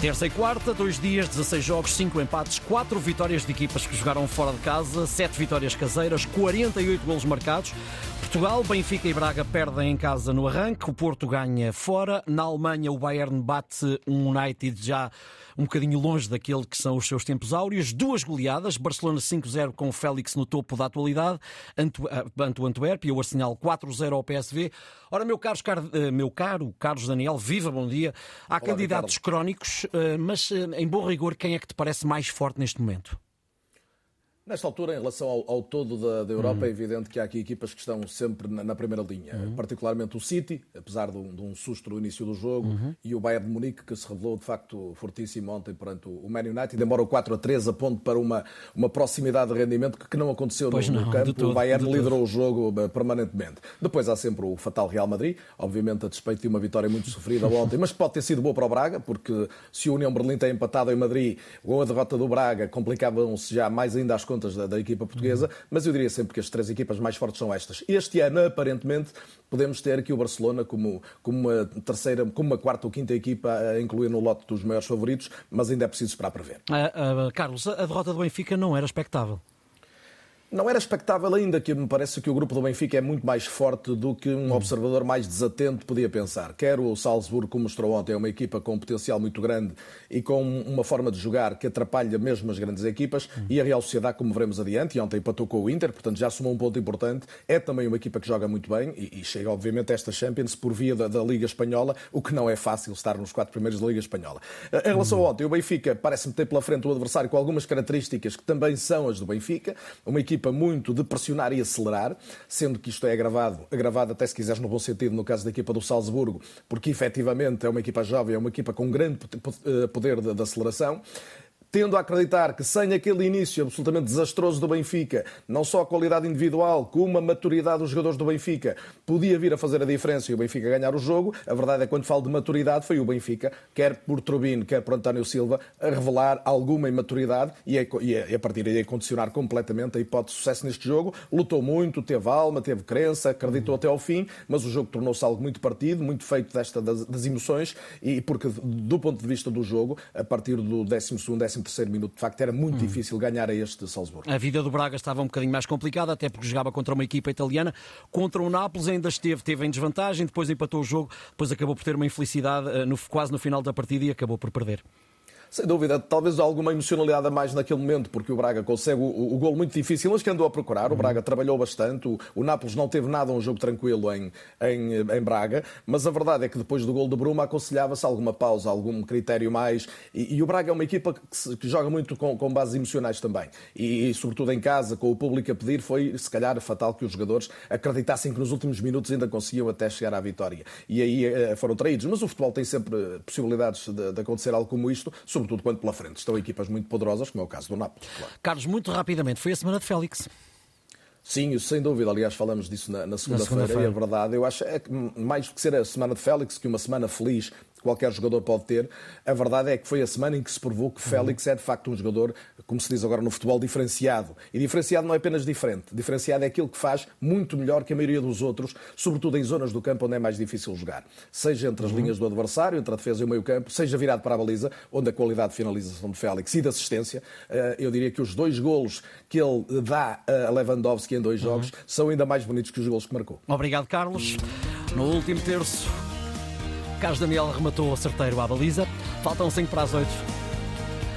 Terça e quarta, dois dias, 16 jogos, 5 empates, 4 vitórias de equipas que jogaram fora de casa, 7 vitórias caseiras, 48 golos marcados. Portugal, Benfica e Braga perdem em casa no arranque, o Porto ganha fora. Na Alemanha, o Bayern bate um United já um bocadinho longe daquele que são os seus tempos áureos. Duas goleadas, Barcelona 5-0 com o Félix no topo da atualidade, ante o Antuérpia e o Arsenal 4-0 ao PSV. Ora, meu caro, eh, meu caro Carlos Daniel, viva, bom dia. Há Olá, candidatos Ricardo. crónicos, eh, mas eh, em bom rigor, quem é que te parece mais forte neste momento? Nesta altura, em relação ao, ao todo da, da Europa, uhum. é evidente que há aqui equipas que estão sempre na, na primeira linha, uhum. particularmente o City, apesar de um, de um, susto no início do jogo, uhum. e o Bayern de Munique, que se revelou de facto fortíssimo ontem perante o Man United, demora o 4 a 3 a ponto para uma, uma proximidade de rendimento que, que não aconteceu no, não, no, campo. Todo, o Bayern liderou todo. o jogo eh, permanentemente. Depois há sempre o fatal Real Madrid, obviamente a despeito de uma vitória muito sofrida ontem, mas pode ter sido boa para o Braga, porque se o União Berlim tem empatado em Madrid ou a derrota do Braga, complicavam-se já mais ainda as contas da, da equipa portuguesa portuguesa, mas eu diria sempre que as três equipas mais fortes são estas. Este ano, aparentemente, podemos ter aqui o Barcelona como, como uma terceira, como uma quarta ou quinta equipa a incluir no lote dos maiores favoritos, mas ainda é preciso esperar para ver. Uh, uh, Carlos, a derrota do Benfica não era expectável. Não era expectável ainda, que me parece que o grupo do Benfica é muito mais forte do que um hum. observador mais desatento podia pensar. Quer o Salzburgo, como mostrou ontem, é uma equipa com um potencial muito grande e com uma forma de jogar que atrapalha mesmo as grandes equipas, hum. e a Real Sociedade, como veremos adiante, e ontem empatou com o Inter, portanto já somou um ponto importante, é também uma equipa que joga muito bem e, e chega obviamente a esta Champions por via da, da, Liga Espanhola, o que não é fácil estar nos quatro primeiros da Liga Espanhola. Em relação a ontem, o Benfica parece-me ter pela frente o adversário com algumas características que também são as do Benfica, uma equipa muito de pressionar e acelerar, sendo que isto é agravado, agravado até se quiseres no bom sentido no caso da equipa do Salzburgo, porque efetivamente é uma equipa jovem, é uma equipa com grande eh, poder de, de aceleração tendo a acreditar que sem aquele início absolutamente desastroso do Benfica, não só a qualidade individual, como a maturidade dos jogadores do Benfica, podia vir a fazer a diferença e o Benfica ganhar o jogo. A verdade é que quando falo de maturidade, foi o Benfica, quer por Trubino, quer por António Silva, a revelar alguma imaturidade e a, a partir daí a condicionar completamente a hipótese de sucesso neste jogo. Lutou muito, teve alma, teve crença, acreditou até ao fim, mas o jogo tornou-se algo muito partido, muito feito desta das, das emoções e porque do ponto de vista do jogo, a partir do 12 décimo terceiro minuto. De facto, era muito hum. difícil ganhar a este Salzburgo. A vida do Braga estava um bocadinho mais complicada, até porque jogava contra uma equipa italiana. Contra o Nápoles ainda esteve, teve em desvantagem, depois empatou o jogo, depois acabou por ter uma infelicidade eh, no, quase no final da partida e acabou por perder. Sem dúvida, talvez alguma emocionalidade a mais naquele momento, porque o Braga consegue o, o gol muito difícil, mas que andou a procurar. O Braga trabalhou bastante, o, o Nápoles não teve nada um jogo tranquilo em, em, em, Braga, mas a verdade é que depois do gol de Bruma aconselhava-se alguma pausa, algum critério mais. E, e o Braga é uma equipa que, se, que joga muito com, com, bases emocionais também. E, e, sobretudo em casa, com o público a pedir, foi se calhar fatal que os jogadores acreditassem que nos últimos minutos ainda conseguiam até chegar à vitória. E aí eh, foram traídos. Mas o futebol tem sempre possibilidades de, de acontecer algo como isto, sobretudo quando pela frente estão equipas muito poderosas, como é o caso do Nápoles. Claro. Carlos, muito rapidamente, foi a semana de Félix. Sim, sem dúvida. Aliás, falamos disso na, na segunda-feira segunda e é verdade. Eu acho é que mais do que ser a semana de Félix, que uma semana feliz qualquer jogador pode ter. A verdade é que foi a semana em que se provou que Félix é de facto um jogador, como se diz agora no futebol, diferenciado. E diferenciado não é apenas diferente, diferenciado é aquilo que faz muito melhor que a maioria dos outros, sobretudo em zonas do campo onde é mais difícil jogar. Seja entre as uhum. linhas do adversário, entre a defesa e o meio-campo, seja virado para a baliza, onde a qualidade de finalização de Félix e de assistência, eh, eu diria que os dois golos que ele dá a Lewandowski em dois jogos uhum. são ainda mais bonitos que os golos que marcou. Obrigado, Carlos. No último terço, Carlos Daniel rematou a certeiro à baliza. Faltam 5 para as 8.